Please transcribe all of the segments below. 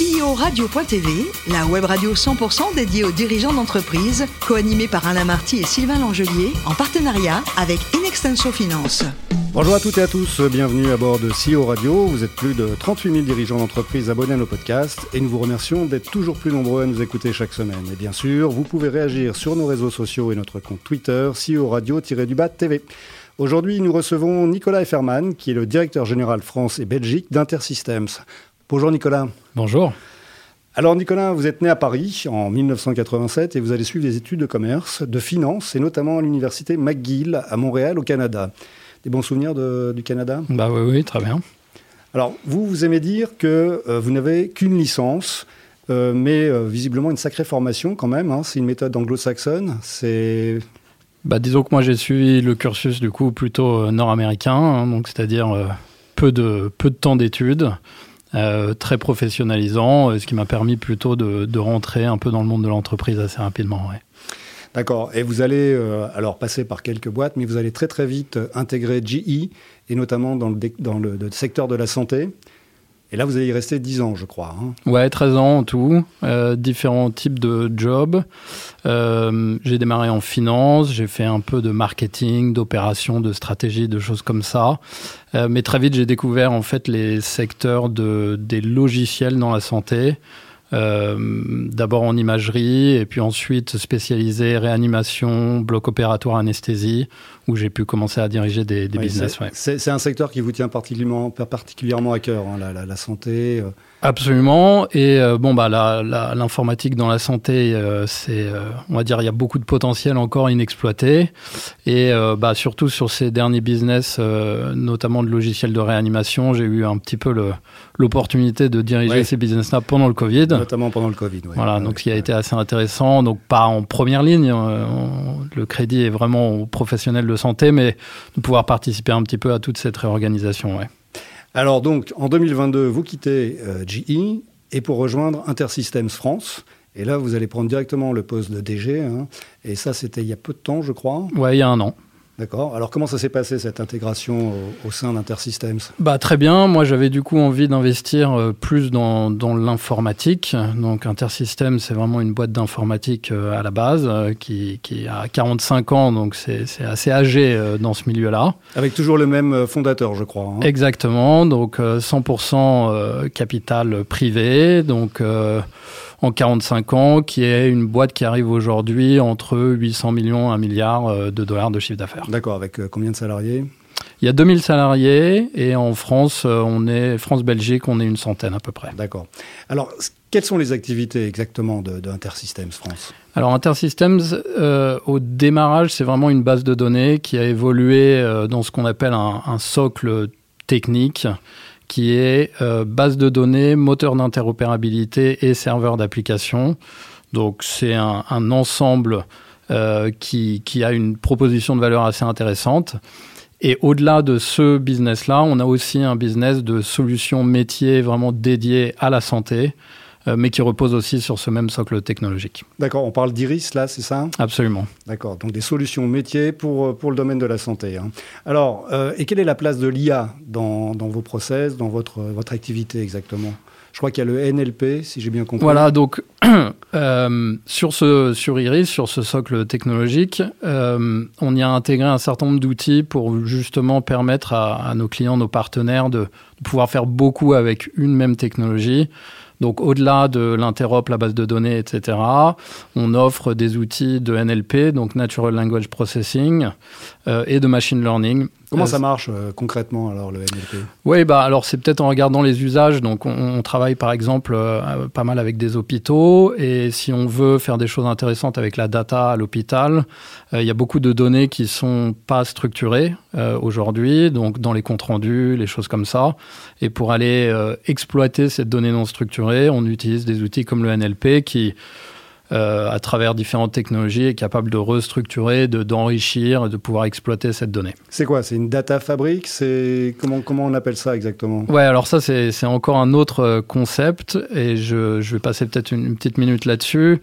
CEO Radio.tv, la web radio 100% dédiée aux dirigeants d'entreprise, co-animée par Alain Marty et Sylvain Langelier, en partenariat avec Inextenso Finance. Bonjour à toutes et à tous, bienvenue à bord de CEO Radio. Vous êtes plus de 38 000 dirigeants d'entreprise abonnés à nos podcasts et nous vous remercions d'être toujours plus nombreux à nous écouter chaque semaine. Et bien sûr, vous pouvez réagir sur nos réseaux sociaux et notre compte Twitter, CEO Radio-du-Bas TV. Aujourd'hui, nous recevons Nicolas Efferman, qui est le directeur général France et Belgique d'Intersystems. Bonjour Nicolas. Bonjour. Alors Nicolas, vous êtes né à Paris en 1987 et vous allez suivre des études de commerce, de finance et notamment à l'université McGill à Montréal au Canada. Des bons souvenirs du Canada? Bah oui, oui, très bien. Alors vous, vous aimez dire que euh, vous n'avez qu'une licence, euh, mais euh, visiblement une sacrée formation quand même. Hein. C'est une méthode anglo-saxonne. C'est bah, disons que moi j'ai suivi le cursus du coup plutôt nord-américain, hein, donc c'est-à-dire peu de peu de temps d'études. Euh, très professionnalisant, euh, ce qui m'a permis plutôt de, rentrer un peu dans le monde de l'entreprise assez rapidement. D'accord. Et vous allez euh, alors passer par quelques boîtes, mais vous allez très très vite intégrer GE, et notamment dans le, dans le secteur de la santé. Et là, vous allez y rester 10 ans, je crois. Hein. Ouais, 13 ans en tout. Euh, différents types de jobs. Euh, j'ai démarré en finance, j'ai fait un peu de marketing, d'opération, de stratégie, de choses comme ça. Euh, mais très vite, j'ai découvert en fait les secteurs de, des logiciels dans la santé. D'abord en imagerie et puis ensuite spécialisé réanimation, bloc opératoire, anesthésie, où j'ai pu commencer à diriger des, business. C'est un secteur qui vous tient particulièrement, particulièrement à cœur, hein, la, la, santé. Euh. Absolument. Et euh, bon, bah, l'informatique dans la santé, c'est, on va dire, il y a beaucoup de potentiel encore inexploité. Et bah, surtout sur ces derniers business, notamment de logiciels de réanimation, j'ai eu un petit peu l'opportunité de diriger ces business-là pendant le Covid. Notamment pendant le Covid, Voilà, donc ce qui a été assez intéressant. Donc pas en première ligne, euh, le crédit est vraiment aux professionnels de santé, mais de pouvoir participer un petit peu à toute cette réorganisation, ouais. Alors donc, en 2022, vous quittez euh, GE et pour rejoindre Intersystems France. Et là, vous allez prendre directement le poste de DG. Hein. et ça, c'était il y a peu de temps, je crois. Ouais, il y a un an. D'accord. Alors comment ça s'est passé cette intégration au, sein d'Intersystems? Bah très bien. Moi j'avais du coup envie d'investir euh, plus dans, l'informatique. Donc Intersystems c'est vraiment une boîte d'informatique euh, à la base euh, qui, a 45 ans, donc c'est assez âgé dans ce milieu-là. Avec toujours le même fondateur, je crois. Hein. Exactement. Donc 100% capital privé. Donc en 45 ans, qui est une boîte qui arrive aujourd'hui entre 800 millions et 1 milliard euh, de dollars de chiffre d'affaires. D'accord, avec euh, combien de salariés? Il y a 2000 salariés et en France, euh, on est France-Belgique, on est une centaine à peu près. D'accord. Alors, quelles sont les activités exactement de, Intersystems France? Alors Intersystems, au démarrage, c'est vraiment une base de données qui a évolué dans ce qu'on appelle un, un, socle technique qui est euh, base de données, moteur d'interopérabilité et serveur d'application. Donc c'est un, ensemble euh, qui, qui, a une proposition de valeur assez intéressante. Et au-delà de ce business-là, on a aussi un business de solutions métiers vraiment dédiées à la santé, mais qui repose aussi sur ce même socle technologique. D'accord, on parle d'Iris là, c'est ça? Absolument. D'accord, donc des solutions métiers pour, euh, pour le domaine de la santé. Hein. Alors, euh, et quelle est la place de l'IA dans, dans, vos process, dans votre, votre activité exactement? Je crois qu'il y a le NLP, si j'ai bien compris. Voilà, donc sur, ce, sur Iris, sur ce socle technologique, on y a intégré un certain nombre d'outils pour justement permettre à, nos clients, nos partenaires de, de, pouvoir faire beaucoup avec une même technologie. Donc au-delà de l'interop, la base de données, etc., on offre des outils de NLP, donc Natural Language Processing, euh, et de Machine Learning. Comment euh, ça marche euh, concrètement alors le NLP Oui, bah alors c'est peut-être en regardant les usages. Donc on, travaille par exemple pas mal avec des hôpitaux et si on veut faire des choses intéressantes avec la data à l'hôpital, il y a beaucoup de données qui sont pas structurées aujourd'hui, donc dans les comptes rendus, les choses comme ça. Et pour aller exploiter cette donnée non structurée, on utilise des outils comme le NLP qui euh, à travers différentes technologies, est capable de restructurer, de, d'enrichir, de pouvoir exploiter cette donnée. C'est quoi? C'est une data fabrique? C'est comment, comment on appelle ça exactement? Ouais, alors ça c'est, c'est encore un autre euh, concept et je, je vais passer peut-être une, petite minute là-dessus.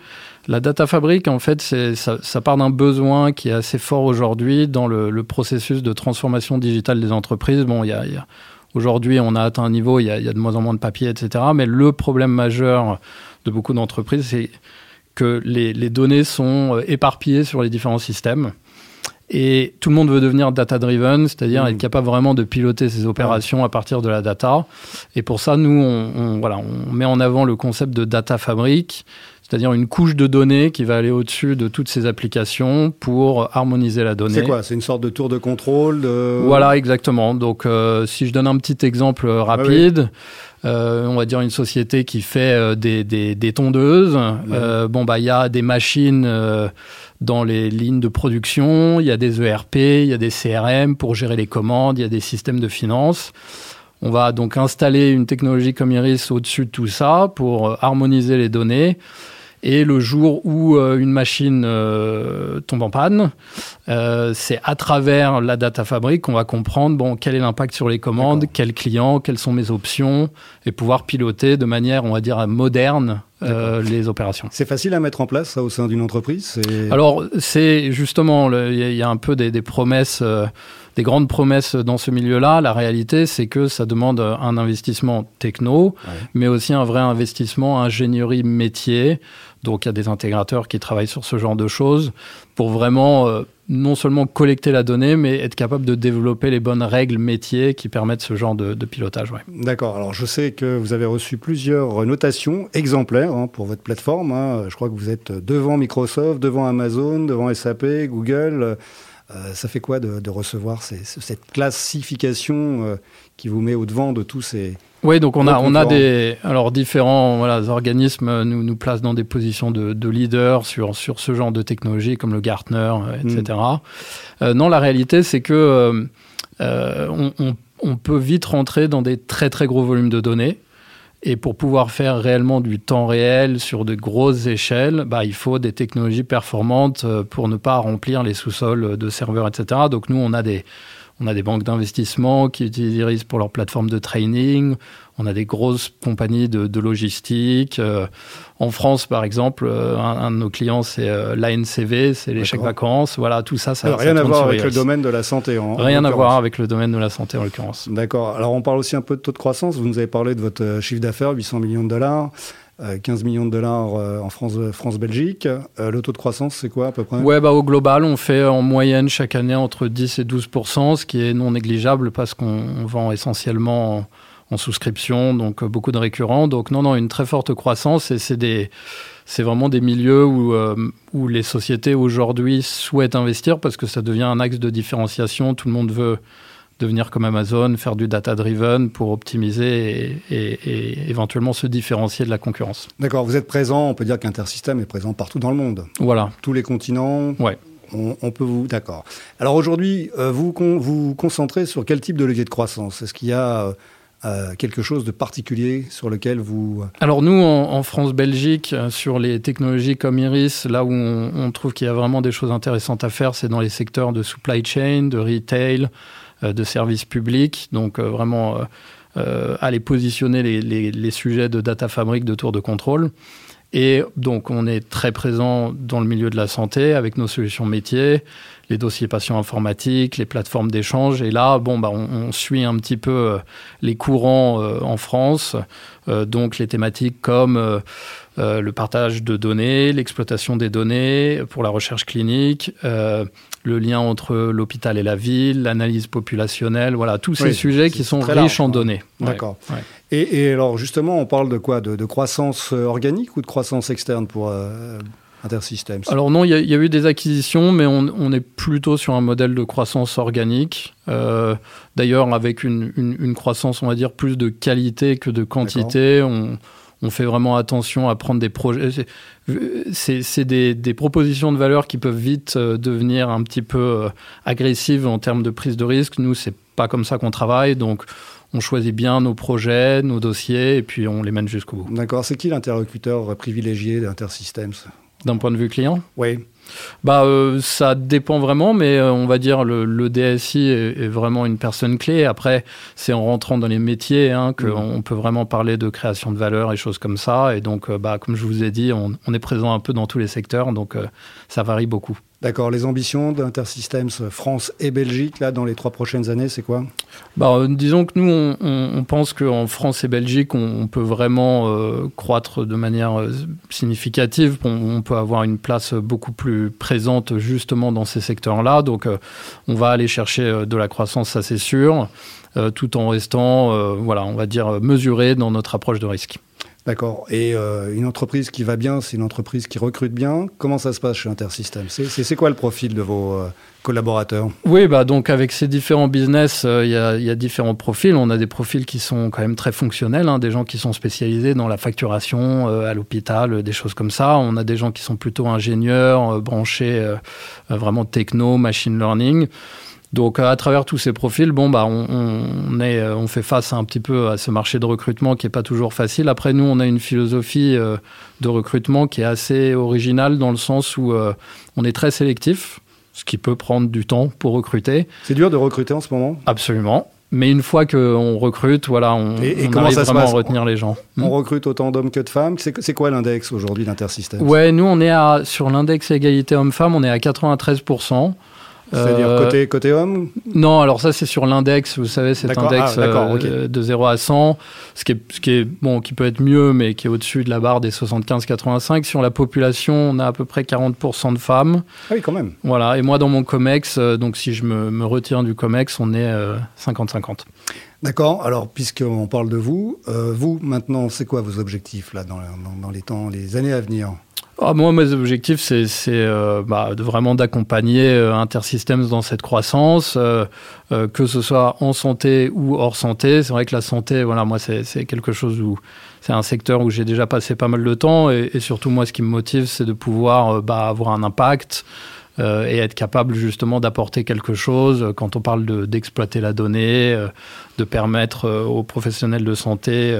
La data fabrique, en fait, c'est, ça, ça, part d'un besoin qui est assez fort aujourd'hui dans le, le, processus de transformation digitale des entreprises. Bon, il y a, y a Aujourd'hui, on a atteint un niveau, il y, a, il y, a, de moins en moins de papier, etc. Mais le problème majeur de beaucoup d'entreprises, c'est que les, les, données sont éparpillées sur les différents systèmes. Et tout le monde veut devenir data-driven, c'est-à-dire mmh. être capable vraiment de piloter ses opérations à partir de la data. Et pour ça, nous, on, on, voilà, on met en avant le concept de data fabrique, c'est-à-dire une couche de données qui va aller au-dessus de toutes ces applications pour harmoniser la donnée. C'est quoi? C'est une sorte de tour de contrôle de... Voilà, exactement. Donc, euh, si je donne un petit exemple rapide, ah oui. euh, on va dire une société qui fait euh, des, des, des, tondeuses. Bon, bah, il y a des machines dans les lignes de production, il y a des ERP, il y a des CRM pour gérer les commandes, il y a des systèmes de finance. On va donc installer une technologie comme Iris au-dessus de tout ça pour harmoniser les données. Et le jour où euh, une machine euh, tombe en panne, euh, c'est à travers la data fabrique qu'on va comprendre bon, quel est l'impact sur les commandes, quels clients, quelles sont mes options, et pouvoir piloter de manière, on va dire, moderne euh, les opérations. C'est facile à mettre en place ça au sein d'une entreprise Alors c'est justement, il y, y, a un peu des, des promesses, euh, des grandes promesses dans ce milieu-là. La réalité, c'est que ça demande un investissement techno, ouais. mais aussi un vrai investissement ingénierie métier. Donc il y a des intégrateurs qui travaillent sur ce genre de choses pour vraiment euh, non seulement collecter la donnée, mais être capable de développer les bonnes règles métiers qui permettent ce genre de, pilotage. Ouais. D'accord. Alors je sais que vous avez reçu plusieurs notations exemplaires hein, pour votre plateforme. Hein. Je crois que vous êtes devant Microsoft, devant Amazon, devant SAP, Google. Euh, ça fait quoi de, recevoir cette classification euh, qui vous met au-devant de tous ces... Oui, donc on a, on a des alors différents voilà, organismes nous, nous placent dans des positions de, de leader sur, sur ce genre de technologie comme le Gartner, etc. Mm. Euh, non, la réalité c'est que euh, on, on, on, peut vite rentrer dans des très très gros volumes de données. Et pour pouvoir faire réellement du temps réel sur de grosses échelles, bah, il faut des technologies performantes euh, pour ne pas remplir les sous-sols de serveurs, etc. Donc nous, on a des, on a des banques d'investissement qui utilisent pour leur plateforme de training. On a des grosses compagnies de, de logistique. Euh, en France, par exemple, euh, un, un, de nos clients, c'est euh, l'ANCV, c'est les chèques vacances. Voilà, tout ça, ça. Alors, rien ça à voir avec le domaine de la santé. En, rien en à voir avec le domaine de la santé, en l'occurrence. D'accord. Alors, on parle aussi un peu de taux de croissance. Vous nous avez parlé de votre euh, chiffre d'affaires, 800 millions de dollars. 15 millions de dollars en France, France Belgique. Euh, le taux de croissance, c'est quoi à peu près? Ouais, bah, Au global, on fait en moyenne chaque année entre 10 et 12 ce qui est non négligeable parce qu'on vend essentiellement en, souscription, donc beaucoup de récurrents. Donc non, non, une très forte croissance et c'est des... C'est vraiment des milieux où, euh, où les sociétés aujourd'hui souhaitent investir parce que ça devient un axe de différenciation. Tout le monde veut devenir comme Amazon, faire du data-driven pour optimiser et, et, et, éventuellement se différencier de la concurrence. D'accord, vous êtes présent, on peut dire qu'Intersystem est présent partout dans le monde. Voilà. Tous les continents. Ouais. On, on peut vous. D'accord. Alors aujourd'hui, euh, vous vous vous concentrez sur quel type de levier de croissance? Est-ce qu'il y a. Euh, quelque chose de particulier sur lequel vous... Alors nous, en, en France-Belgique, sur les technologies comme Iris, là où on, on trouve qu'il y a vraiment des choses intéressantes à faire, c'est dans les secteurs de supply chain, de retail, euh, de services publics, donc euh, vraiment euh, aller positionner les, les, sujets de data fabrique de tour de contrôle. Et donc on est très présent dans le milieu de la santé avec nos solutions métiers, les dossiers patients informatiques, les plateformes d'échange. Et là, bon, bah, on, on, suit un petit peu les courants euh, en France, euh, donc les thématiques comme euh, le partage de données, l'exploitation des données pour la recherche clinique, le lien entre l'hôpital et la ville, l'analyse populationnelle, voilà, tous oui, ces sujets qui sont riches large, en données. D'accord. Ouais. Et, et, alors, justement, on parle de quoi? De, de, croissance organique ou de croissance externe pour euh, Intersystems Alors non, il y, y, a eu des acquisitions, mais on, on, est plutôt sur un modèle de croissance organique. Euh, D'ailleurs, avec une, une, une, croissance, on va dire, plus de qualité que de quantité. On, on fait vraiment attention à prendre des projets. C'est des, des, propositions de valeur qui peuvent vite euh, devenir un petit peu euh, agressives en termes de prise de risque. Nous, c'est pas comme ça qu'on travaille, donc on choisit bien nos projets, nos dossiers, et puis on les mène jusqu'au bout. D'accord. C'est qui l'interlocuteur privilégié d'Intersystems? D'un point de vue client? Oui. Bah, euh, ça dépend vraiment, mais euh, on va dire le, le DSI est, vraiment une personne clé. Après, c'est en rentrant dans les métiers hein, qu'on mmh. peut vraiment parler de création de valeur et choses comme ça. Et donc, euh, bah, comme je vous ai dit, on, on, est présent un peu dans tous les secteurs, donc ça varie beaucoup. D'accord. Les ambitions d'Intersystems France et Belgique, là, dans les trois prochaines années, c'est quoi? Bah, Disons que nous, on, on pense qu'en France et Belgique, on, peut vraiment croître de manière significative. On, peut avoir une place beaucoup plus présente justement dans ces secteurs-là. Donc, on va aller chercher de la croissance, ça c'est sûr, tout en restant, voilà, on va dire, mesuré dans notre approche de risque. D'accord. Et euh, une entreprise qui va bien, c'est une entreprise qui recrute bien. Comment ça se passe chez Intersystem? C'est quoi le profil de vos euh, collaborateurs? Oui, bah donc avec ces différents business, euh, il y, a différents profils. On a des profils qui sont quand même très fonctionnels, hein, des gens qui sont spécialisés dans la facturation à l'hôpital, des choses comme ça. On a des gens qui sont plutôt ingénieurs, branchés vraiment techno, machine learning. Donc à travers tous ces profils, bon bah on, est, euh, on fait face un petit peu à ce marché de recrutement qui est pas toujours facile. Après nous, on a une philosophie euh, de recrutement qui est assez originale dans le sens où euh, on est très sélectif, ce qui peut prendre du temps pour recruter. C'est dur de recruter en ce moment? Absolument. Mais une fois qu'on recrute, voilà, on, et, on arrive vraiment à retenir les gens. On recrute autant d'hommes que de femmes? C'est quoi l'index aujourd'hui d'Intersystem Ouais, nous on est à, sur l'index égalité homme-femme, on est à 93%. C'est-à-dire euh, côté, côté homme Non, alors ça c'est sur l'index, vous savez, cet index ah, euh, de 0 à 100, ce qui, est, ce qui, est, bon, qui peut être mieux, mais qui est au-dessus de la barre des 75-85. Sur la population, on a à peu près 40% de femmes. Ah oui, quand même. Voilà, et moi dans mon COMEX, euh, donc si je me, me retire du COMEX, on est 50-50. D'accord. Alors, puisqu'on parle de vous, vous, maintenant, c'est quoi vos objectifs là, dans, dans, dans les temps, les années à venir? Ah, moi, mes objectifs, c'est euh, bah, vraiment d'accompagner euh, Intersystems dans cette croissance, euh, que ce soit en santé ou hors santé. C'est vrai que la santé, voilà, moi, c'est quelque chose où c'est un secteur où j'ai déjà passé pas mal de temps, et, surtout moi, ce qui me motive, c'est de pouvoir bah, avoir un impact. Et être capable justement d'apporter quelque chose quand on parle d'exploiter la donnée, de permettre aux professionnels de santé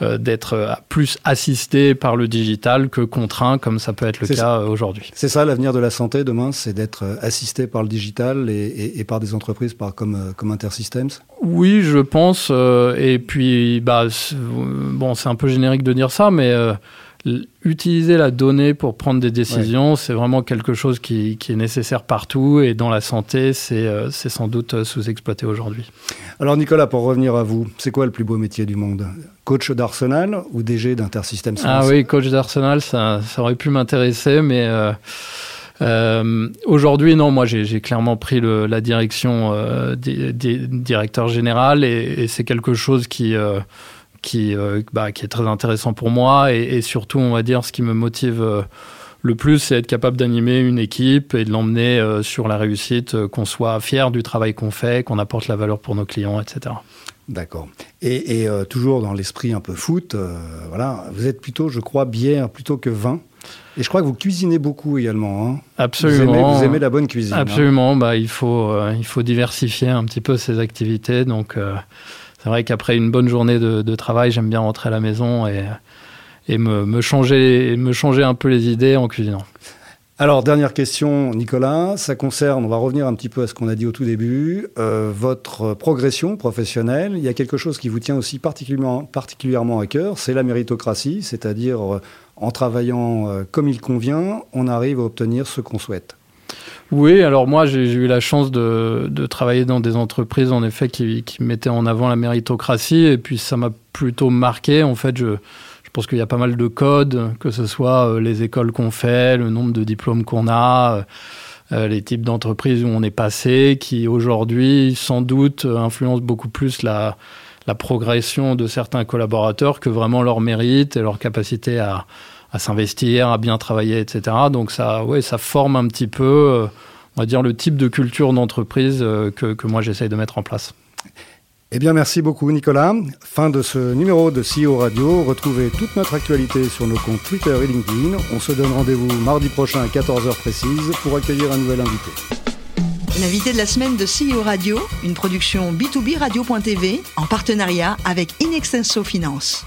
euh, d'être euh, plus assisté par le digital que contraint, comme ça peut être le cas euh, aujourd'hui. C'est ça l'avenir de la santé demain, c'est d'être assisté par le digital et, par des entreprises par, comme, comme Intersystems Oui, je pense. et puis, bah, bon, c'est un peu générique de dire ça, mais utiliser la donnée pour prendre des décisions, c'est vraiment quelque chose qui, est nécessaire partout et dans la santé, c'est sans doute sous-exploité aujourd'hui. Alors Nicolas, pour revenir à vous, c'est quoi le plus beau métier du monde? Coach d'Arsenal ou DG d'Intersystem Ah oui, coach d'Arsenal, ça, ça, aurait pu m'intéresser, mais euh, euh, aujourd'hui, non, moi j'ai clairement pris le, la direction euh, des, directeur général et, et c'est quelque chose qui qui, bah, qui est très intéressant pour moi et, et, surtout, on va dire, ce qui me motive le plus, c'est être capable d'animer une équipe et de l'emmener euh, sur la réussite, euh, qu'on soit fier du travail qu'on fait, qu'on apporte la valeur pour nos clients, etc. D'accord. Et, euh, toujours dans l'esprit un peu foot, voilà, vous êtes plutôt, je crois, bière plutôt que vin. Et je crois que vous cuisinez beaucoup également. Hein. Absolument. Vous aimez, la bonne cuisine. Hein. Absolument. Bah, il, faut, il faut diversifier un petit peu ses activités. Donc, c'est vrai qu'après une bonne journée de, travail, j'aime bien rentrer à la maison et me, changer, me changer un peu les idées en cuisinant. Alors, dernière question, Nicolas. Ça concerne, on va revenir un petit peu à ce qu'on a dit au tout début, euh, votre progression professionnelle. Il y a quelque chose qui vous tient aussi particulièrement, particulièrement à cœur, c'est la méritocratie, c'est-à-dire euh, en travaillant euh, comme il convient, on arrive à obtenir ce qu'on souhaite. Oui, alors moi j'ai eu la chance de, travailler dans des entreprises en effet qui, mettaient en avant la méritocratie et puis ça m'a plutôt marqué. En fait, je, je pense qu'il y a pas mal de codes, que ce soit euh, les écoles qu'on fait, le nombre de diplômes qu'on a, euh, euh, les types d'entreprises où on est passé, qui aujourd'hui, sans doute, influencent beaucoup plus la, la progression de certains collaborateurs que vraiment leur mérite et leur capacité à, à s'investir, à bien travailler, etc. Donc ça, ouais, ça forme un petit peu, on va dire, le type de culture d'entreprise que, que moi j'essaye de mettre en place. Eh bien, merci beaucoup, Nicolas. Fin de ce numéro de CEO Radio. Retrouvez toute notre actualité sur nos comptes Twitter et LinkedIn. On se donne rendez-vous mardi prochain à 14h précise pour accueillir un nouvel invité. L'invité de la semaine de CEO Radio, une production B2B Radio.tv en partenariat avec Inextenso Finance.